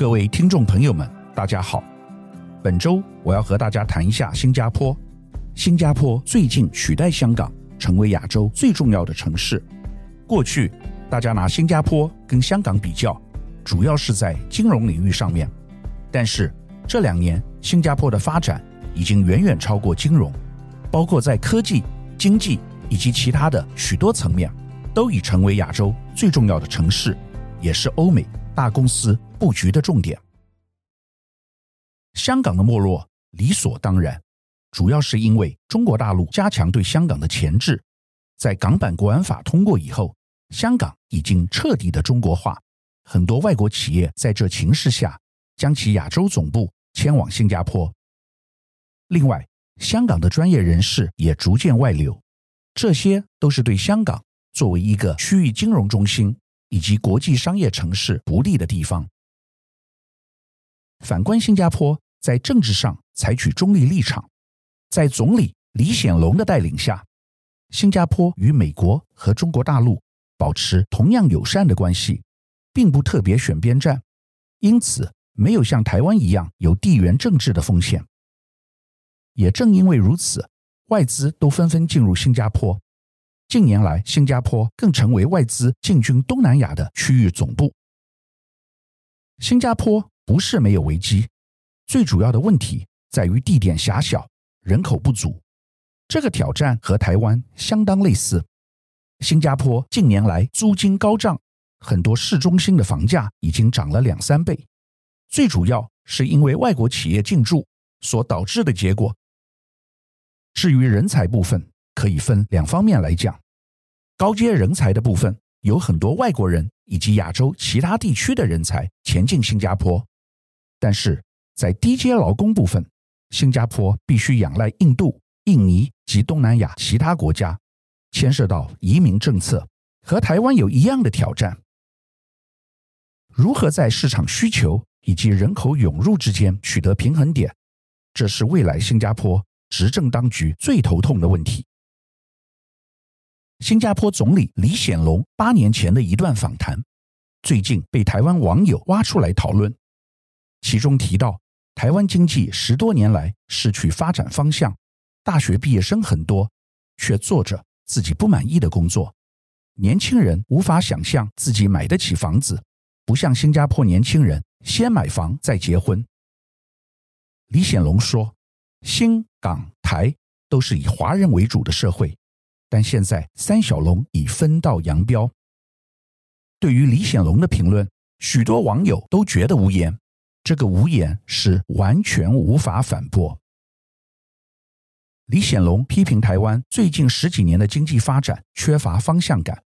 各位听众朋友们，大家好。本周我要和大家谈一下新加坡。新加坡最近取代香港成为亚洲最重要的城市。过去大家拿新加坡跟香港比较，主要是在金融领域上面。但是这两年新加坡的发展已经远远超过金融，包括在科技、经济以及其他的许多层面，都已成为亚洲最重要的城市，也是欧美大公司布局的重点。香港的没落理所当然，主要是因为中国大陆加强对香港的钳制。在港版国安法通过以后，香港已经彻底的中国化。很多外国企业在这情势下，将其亚洲总部迁往新加坡。另外，香港的专业人士也逐渐外流，这些都是对香港作为一个区域金融中心以及国际商业城市不利的地方。反观新加坡，在政治上采取中立立场，在总理李显龙的带领下，新加坡与美国和中国大陆保持同样友善的关系，并不特别选边站，因此没有像台湾一样有地缘政治的风险。也正因为如此，外资都纷纷进入新加坡。近年来，新加坡更成为外资进军东南亚的区域总部。新加坡。不是没有危机，最主要的问题在于地点狭小、人口不足。这个挑战和台湾相当类似。新加坡近年来租金高涨，很多市中心的房价已经涨了两三倍。最主要是因为外国企业进驻所导致的结果。至于人才部分，可以分两方面来讲。高阶人才的部分，有很多外国人以及亚洲其他地区的人才前进新加坡。但是在低阶劳工部分，新加坡必须仰赖印度、印尼及东南亚其他国家，牵涉到移民政策，和台湾有一样的挑战。如何在市场需求以及人口涌入之间取得平衡点，这是未来新加坡执政当局最头痛的问题。新加坡总理李显龙八年前的一段访谈，最近被台湾网友挖出来讨论。其中提到，台湾经济十多年来失去发展方向，大学毕业生很多，却做着自己不满意的工作。年轻人无法想象自己买得起房子，不像新加坡年轻人先买房再结婚。李显龙说：“新港台都是以华人为主的社会，但现在三小龙已分道扬镳。”对于李显龙的评论，许多网友都觉得无言。这个无言是完全无法反驳。李显龙批评台湾最近十几年的经济发展缺乏方向感，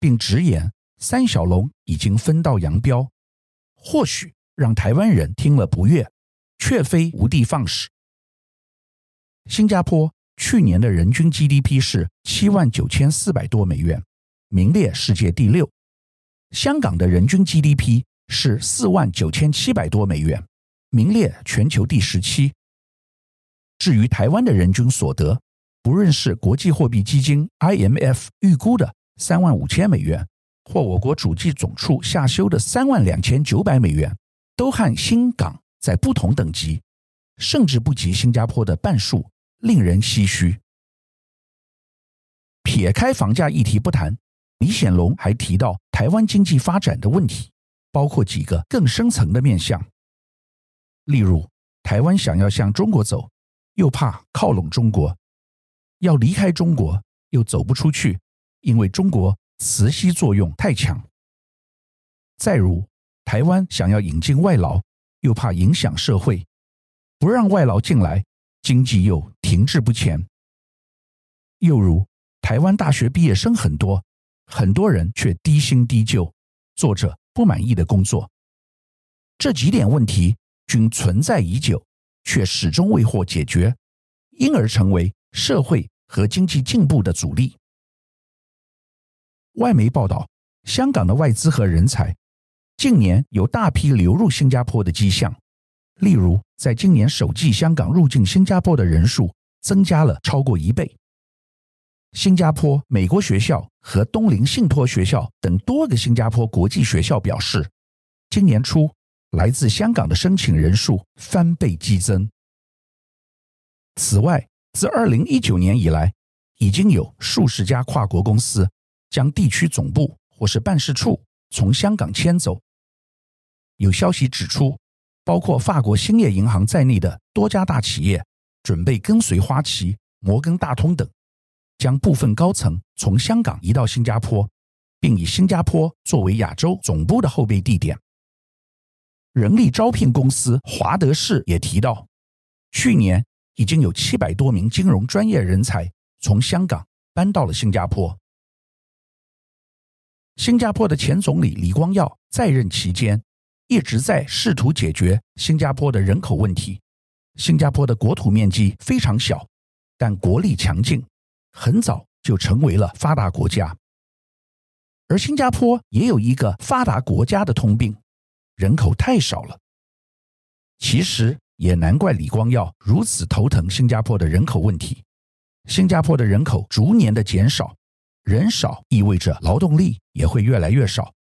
并直言三小龙已经分道扬镳，或许让台湾人听了不悦，却非无的放矢。新加坡去年的人均 GDP 是七万九千四百多美元，名列世界第六。香港的人均 GDP。是四万九千七百多美元，名列全球第十七。至于台湾的人均所得，不论是国际货币基金 IMF 预估的三万五千美元，或我国主计总处下修的三万两千九百美元，都和新港在不同等级，甚至不及新加坡的半数，令人唏嘘。撇开房价议题不谈，李显龙还提到台湾经济发展的问题。包括几个更深层的面向，例如台湾想要向中国走，又怕靠拢中国；要离开中国，又走不出去，因为中国磁吸作用太强。再如台湾想要引进外劳，又怕影响社会，不让外劳进来，经济又停滞不前。又如台湾大学毕业生很多，很多人却低薪低就，作者。不满意的工作，这几点问题均存在已久，却始终未获解决，因而成为社会和经济进步的阻力。外媒报道，香港的外资和人才近年有大批流入新加坡的迹象，例如在今年首季，香港入境新加坡的人数增加了超过一倍。新加坡美国学校和东林信托学校等多个新加坡国际学校表示，今年初来自香港的申请人数翻倍激增。此外，自二零一九年以来，已经有数十家跨国公司将地区总部或是办事处从香港迁走。有消息指出，包括法国兴业银行在内的多家大企业准备跟随花旗、摩根大通等，将部分高层从香港移到新加坡，并以新加坡作为亚洲总部的后备地点。人力招聘公司华德士也提到，去年已经有七百多名金融专业人才从香港搬到了新加坡。新加坡的前总理李光耀在任期间，一直在试图解决新加坡的人口问题。新加坡的国土面积非常小，但国力强劲，很早就成为了发达国家。而新加坡也有一个发达国家的通病，人口太少了。其实也难怪李光耀如此头疼新加坡的人口问题。新加坡的人口逐年的减少，人少意味着劳动力也会越来越少，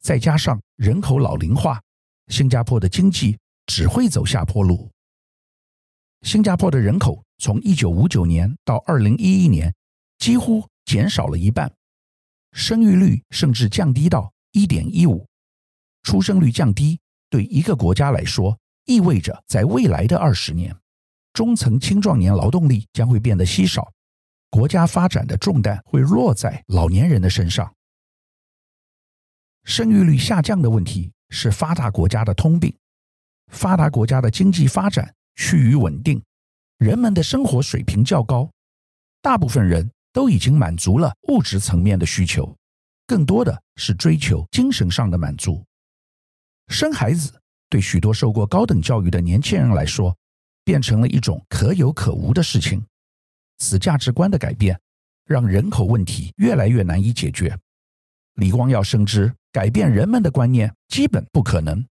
再加上人口老龄化。新加坡的经济只会走下坡路。新加坡的人口从一九五九年到二零一一年，几乎减少了一半，生育率甚至降低到一点一五。出生率降低对一个国家来说，意味着在未来的二十年，中层青壮年劳动力将会变得稀少，国家发展的重担会落在老年人的身上。生育率下降的问题。是发达国家的通病。发达国家的经济发展趋于稳定，人们的生活水平较高，大部分人都已经满足了物质层面的需求，更多的是追求精神上的满足。生孩子对许多受过高等教育的年轻人来说，变成了一种可有可无的事情。此价值观的改变，让人口问题越来越难以解决。李光耀深知，改变人们的观念基本不可能，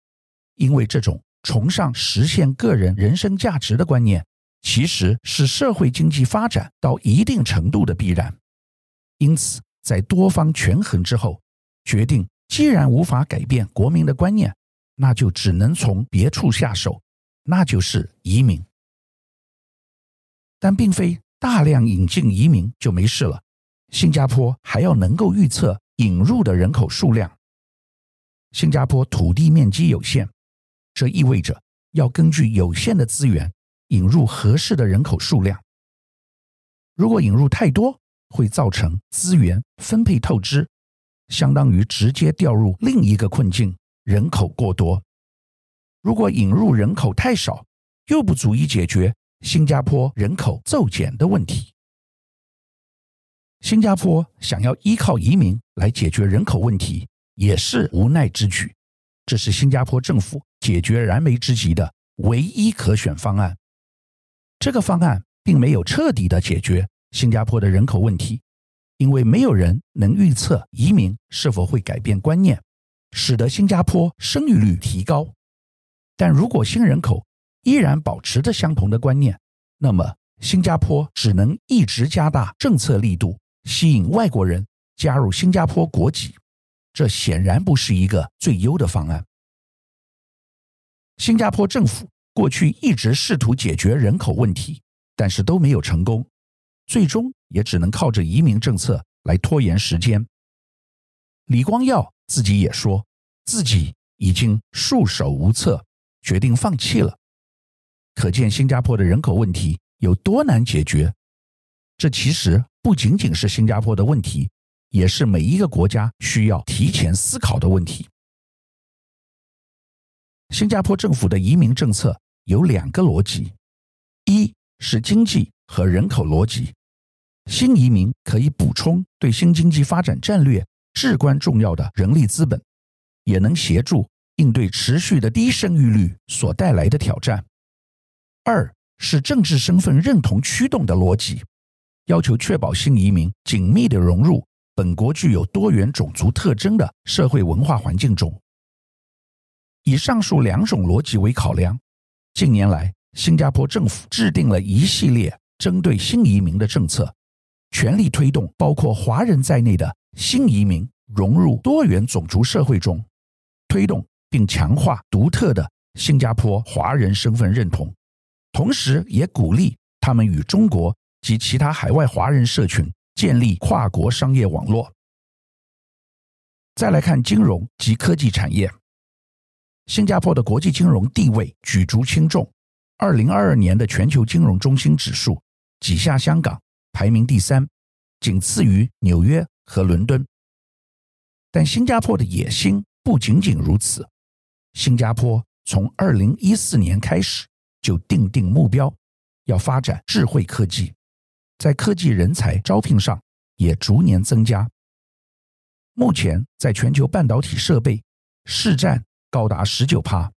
因为这种崇尚实现个人人生价值的观念，其实是社会经济发展到一定程度的必然。因此，在多方权衡之后，决定既然无法改变国民的观念，那就只能从别处下手，那就是移民。但并非大量引进移民就没事了，新加坡还要能够预测引入的人口数量。新加坡土地面积有限，这意味着要根据有限的资源引入合适的人口数量。如果引入太多，会造成资源分配透支，相当于直接掉入另一个困境——人口过多。如果引入人口太少，又不足以解决新加坡人口骤减的问题。新加坡想要依靠移民来解决人口问题。也是无奈之举，这是新加坡政府解决燃眉之急的唯一可选方案。这个方案并没有彻底的解决新加坡的人口问题，因为没有人能预测移民是否会改变观念，使得新加坡生育率提高。但如果新人口依然保持着相同的观念，那么新加坡只能一直加大政策力度，吸引外国人加入新加坡国籍。这显然不是一个最优的方案。新加坡政府过去一直试图解决人口问题，但是都没有成功，最终也只能靠着移民政策来拖延时间。李光耀自己也说，自己已经束手无策，决定放弃了。可见新加坡的人口问题有多难解决。这其实不仅仅是新加坡的问题。也是每一个国家需要提前思考的问题。新加坡政府的移民政策有两个逻辑：一是经济和人口逻辑，新移民可以补充对新经济发展战略至关重要的人力资本，也能协助应对持续的低生育率所带来的挑战；二是政治身份认同驱动的逻辑，要求确保新移民紧密地融入。本国具有多元种族特征的社会文化环境中，以上述两种逻辑为考量，近年来新加坡政府制定了一系列针对新移民的政策，全力推动包括华人在内的新移民融入多元种族社会中，推动并强化独特的新加坡华人身份认同，同时也鼓励他们与中国及其他海外华人社群建立跨国商业网络。再来看金融及科技产业，新加坡的国际金融地位举足轻重。二零二二年的全球金融中心指数挤下香港，排名第三，仅次于纽约和伦敦。但新加坡的野心不仅仅如此，新加坡从二零一四年开始就定定目标，要发展智慧科技，在科技人才招聘上也逐年增加。目前在全球半导体设备市占高达十九趴，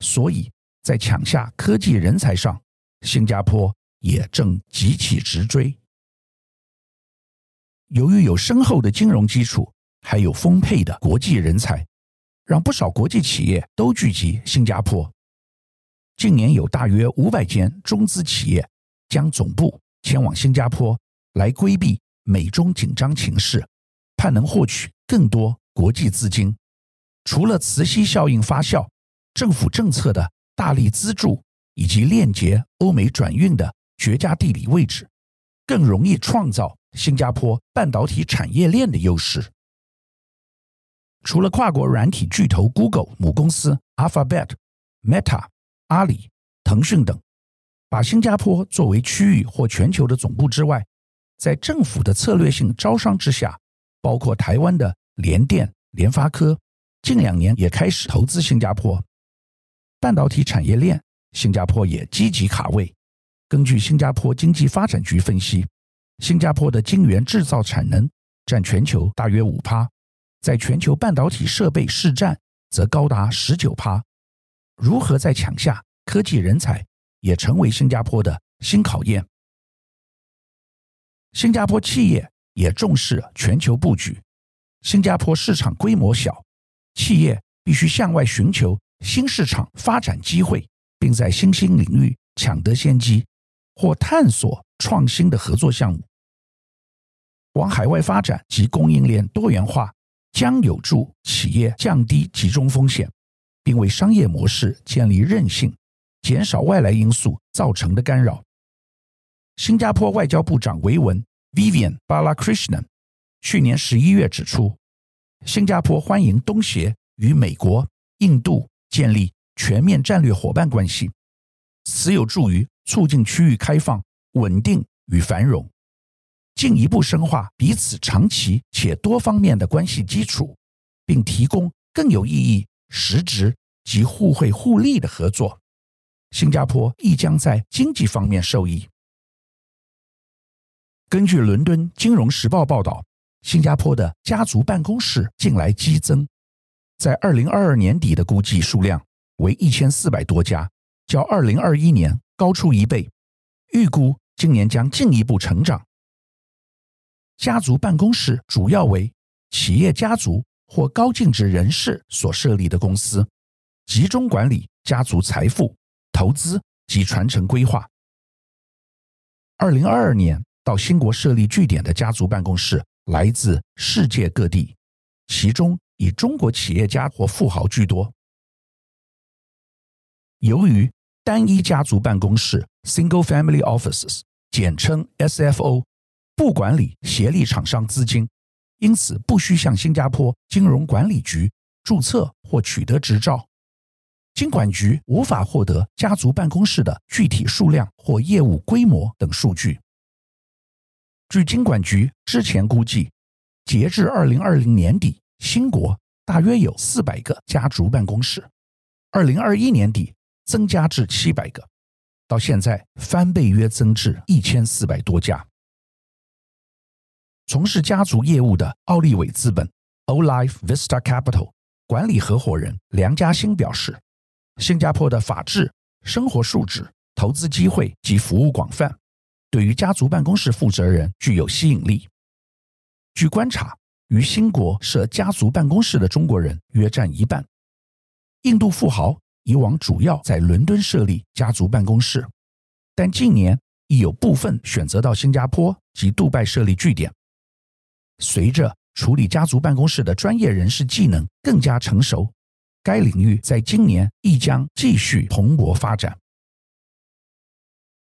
所以在抢下科技人才上，新加坡也正急起直追。由于有深厚的金融基础，还有丰沛的国际人才，让不少国际企业都聚集新加坡。近年有大约五百间中资企业将总部迁往新加坡，来规避美中紧张情势，盼能获取更多国际资金，除了磁吸效应发酵，政府政策的大力资助以及链接欧美转运的绝佳地理位置，更容易创造新加坡半导体产业链的优势。除了跨国软体巨头 Google 母公司 Alphabet、Meta、阿里、腾讯等，把新加坡作为区域或全球的总部之外，在政府的策略性招商之下，包括台湾的。联电、联发科近两年也开始投资新加坡半导体产业链，新加坡也积极卡位。根据新加坡经济发展局分析，新加坡的晶圆制造产能占全球大约五趴，在全球半导体设备市占则高达十九趴。如何在抢下科技人才，也成为新加坡的新考验。新加坡企业也重视全球布局。新加坡市场规模小，企业必须向外寻求新市场发展机会，并在新兴领域抢得先机，或探索创新的合作项目。往海外发展及供应链多元化，将有助企业降低集中风险，并为商业模式建立韧性，减少外来因素造成的干扰。新加坡外交部长维文 （Vivian Balakrishnan）。去年十一月指出，新加坡欢迎东协与美国、印度建立全面战略伙伴关系，此有助于促进区域开放、稳定与繁荣，进一步深化彼此长期且多方面的关系基础，并提供更有意义、实质及互惠互利的合作。新加坡亦将在经济方面受益。根据伦敦金融时报报道。新加坡的家族办公室近来激增，在二零二二年底的估计数量为一千四百多家，较二零二一年高出一倍，预估今年将进一步成长。家族办公室主要为企业家族或高净值人士所设立的公司，集中管理家族财富、投资及传承规划。二零二二年到新国设立据点的家族办公室。来自世界各地，其中以中国企业家或富豪居多。由于单一家族办公室 （Single Family Offices） 简称 SFO，不管理协力厂商资金，因此不需向新加坡金融管理局注册或取得执照。金管局无法获得家族办公室的具体数量或业务规模等数据。据金管局之前估计，截至二零二零年底，新国大约有四百个家族办公室；二零二一年底增加至七百个，到现在翻倍，约增至一千四百多家。从事家族业务的奥利伟资本 （Olive Vista Capital） 管理合伙人梁嘉兴表示，新加坡的法治、生活素质、投资机会及服务广泛。对于家族办公室负责人具有吸引力。据观察，于新国设家族办公室的中国人约占一半。印度富豪以往主要在伦敦设立家族办公室，但近年亦有部分选择到新加坡及杜拜设立据点。随着处理家族办公室的专业人士技能更加成熟，该领域在今年亦将继续蓬勃发展。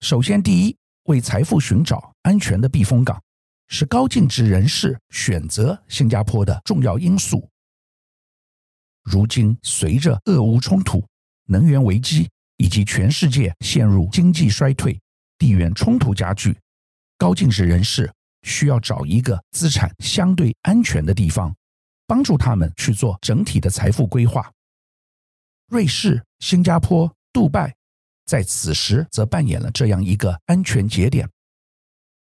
首先，第一，为财富寻找安全的避风港，是高净值人士选择新加坡的重要因素。如今，随着俄乌冲突、能源危机以及全世界陷入经济衰退、地缘冲突加剧，高净值人士需要找一个资产相对安全的地方，帮助他们去做整体的财富规划。瑞士、新加坡、杜拜在此时则扮演了这样一个安全节点。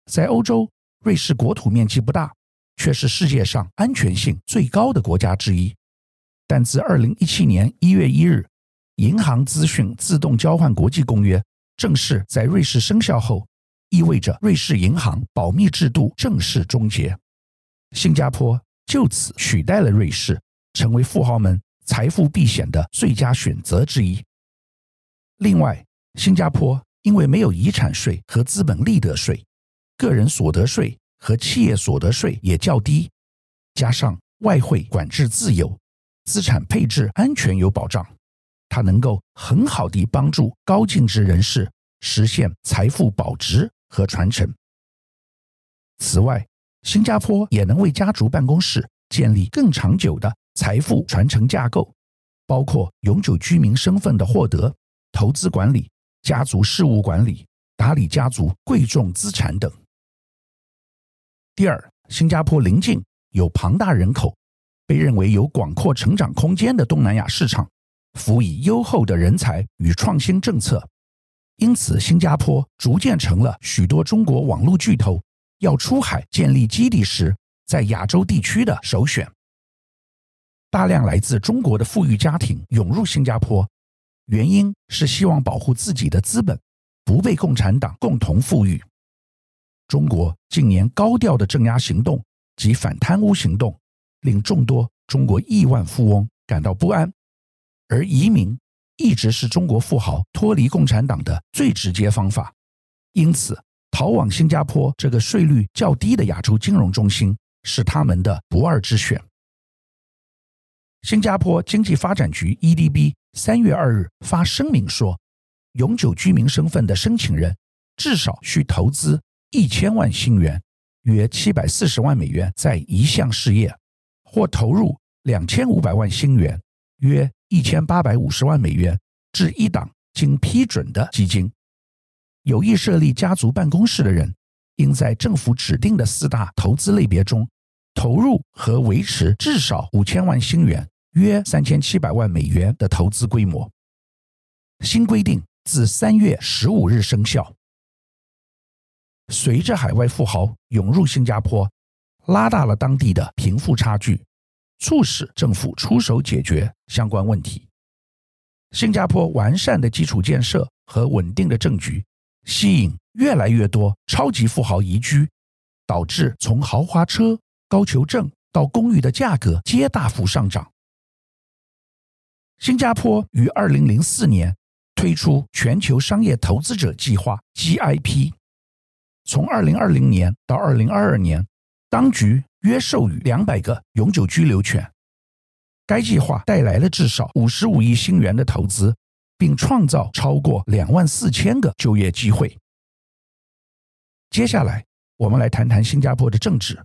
在欧洲，瑞士国土面积不大，却是世界上安全性最高的国家之一。但自二零一七年一月一日，银行资讯自动交换国际公约正式在瑞士生效后，意味着瑞士银行保密制度正式终结。新加坡就此取代了瑞士，成为富豪们财富避险的最佳选择之一。另外，新加坡因为没有遗产税和资本利得税，个人所得税和企业所得税也较低，加上外汇管制自由。资产配置安全有保障，它能够很好地帮助高净值人士实现财富保值和传承。此外，新加坡也能为家族办公室建立更长久的财富传承架构，包括永久居民身份的获得、投资管理、家族事务管理、打理家族贵重资产等。第二，新加坡临近有庞大人口。被认为有广阔成长空间的东南亚市场，辅以优厚的人才与创新政策，因此新加坡逐渐成了许多中国网络巨头要出海建立基地时，在亚洲地区的首选。大量来自中国的富裕家庭涌入新加坡，原因是希望保护自己的资本不被共产党共同富裕。中国近年高调的镇压行动及反贪污行动。令众多中国亿万富翁感到不安，而移民一直是中国富豪脱离共产党的最直接方法。因此，逃往新加坡这个税率较低的亚洲金融中心是他们的不二之选。新加坡经济发展局 （EDB） 三月二日发声明说，永久居民身份的申请人至少需投资一千万新元（约七百四十万美元）在一项事业。或投入两千五百万新元（约一千八百五十万美元）至一档经批准的基金。有意设立家族办公室的人，应在政府指定的四大投资类别中投入和维持至少五千万新元（约三千七百万美元）的投资规模。新规定自三月十五日生效。随着海外富豪涌入新加坡，拉大了当地的贫富差距，促使政府出手解决相关问题。新加坡完善的基础建设和稳定的政局，吸引越来越多超级富豪移居，导致从豪华车、高球证到公寓的价格皆大幅上涨。新加坡于二零零四年推出全球商业投资者计划 （GIP），从二零二零年到二零二二年。当局约授予两百个永久居留权，该计划带来了至少五十五亿新元的投资，并创造超过两万四千个就业机会。接下来，我们来谈谈新加坡的政治。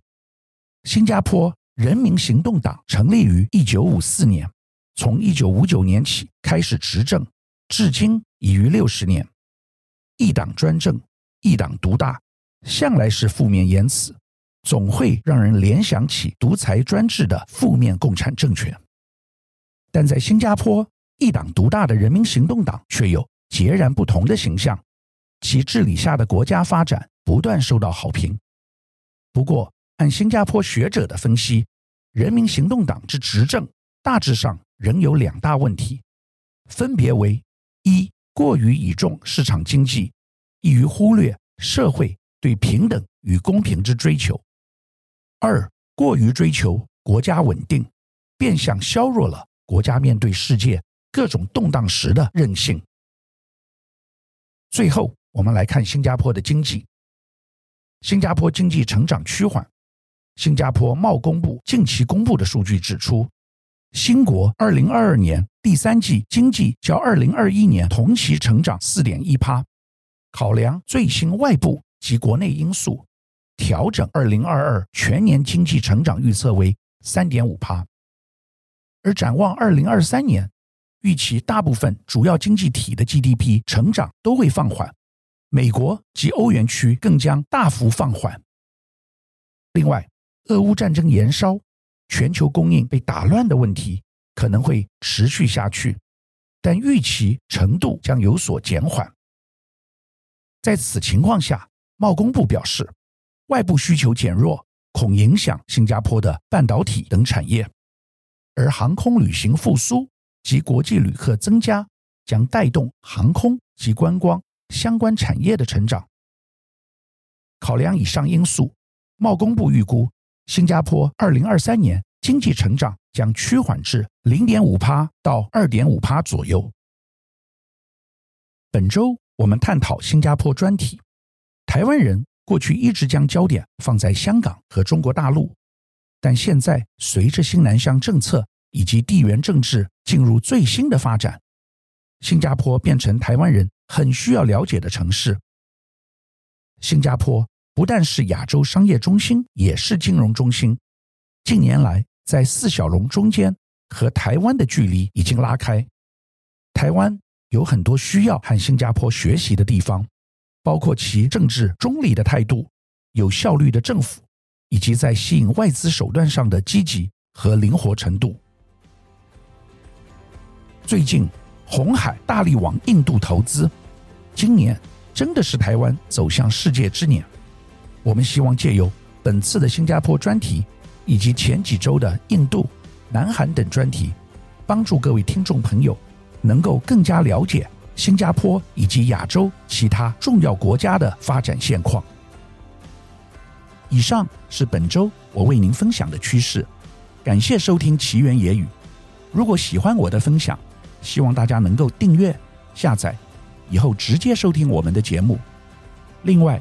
新加坡人民行动党成立于一九五四年，从一九五九年起开始执政，至今已逾六十年。一党专政、一党独大，向来是负面言辞。总会让人联想起独裁专制的负面共产政权，但在新加坡，一党独大的人民行动党却有截然不同的形象，其治理下的国家发展不断受到好评。不过，按新加坡学者的分析，人民行动党之执政大致上仍有两大问题，分别为：一、过于倚重市场经济，易于忽略社会对平等与公平之追求。二、过于追求国家稳定，变相削弱了国家面对世界各种动荡时的韧性。最后，我们来看新加坡的经济。新加坡经济成长趋缓。新加坡贸工部近期公布的数据指出，新国二零二二年第三季经济较二零二一年同期成长四点一趴。考量最新外部及国内因素，调整二零二二全年经济成长预测为三点五趴。而展望二零二三年，预期大部分主要经济体的 GDP 成长都会放缓，美国及欧元区更将大幅放缓。另外，俄乌战争延烧，全球供应被打乱的问题可能会持续下去，但预期程度将有所减缓。在此情况下，贸工部表示，外部需求减弱恐影响新加坡的半导体等产业，而航空旅行复苏及国际旅客增加将带动航空及观光相关产业的成长。考量以上因素，贸工部预估新加坡二零二三年经济成长将趋缓至零点五趴到二点五趴左右。本周。我们探讨新加坡专题。台湾人过去一直将焦点放在香港和中国大陆，但现在随着新南向政策以及地缘政治进入最新的发展，新加坡变成台湾人很需要了解的城市。新加坡不但是亚洲商业中心，也是金融中心。近年来，在四小龙中间和台湾的距离已经拉开，台湾。有很多需要和新加坡学习的地方，包括其政治中立的态度、有效率的政府，以及在吸引外资手段上的积极和灵活程度。最近，红海大力往印度投资，今年真的是台湾走向世界之年。我们希望借由本次的新加坡专题，以及前几周的印度、南韩等专题，帮助各位听众朋友。能够更加了解新加坡以及亚洲其他重要国家的发展现况。以上是本周我为您分享的趋势，感谢收听奇缘野语。如果喜欢我的分享，希望大家能够订阅、下载，以后直接收听我们的节目。另外，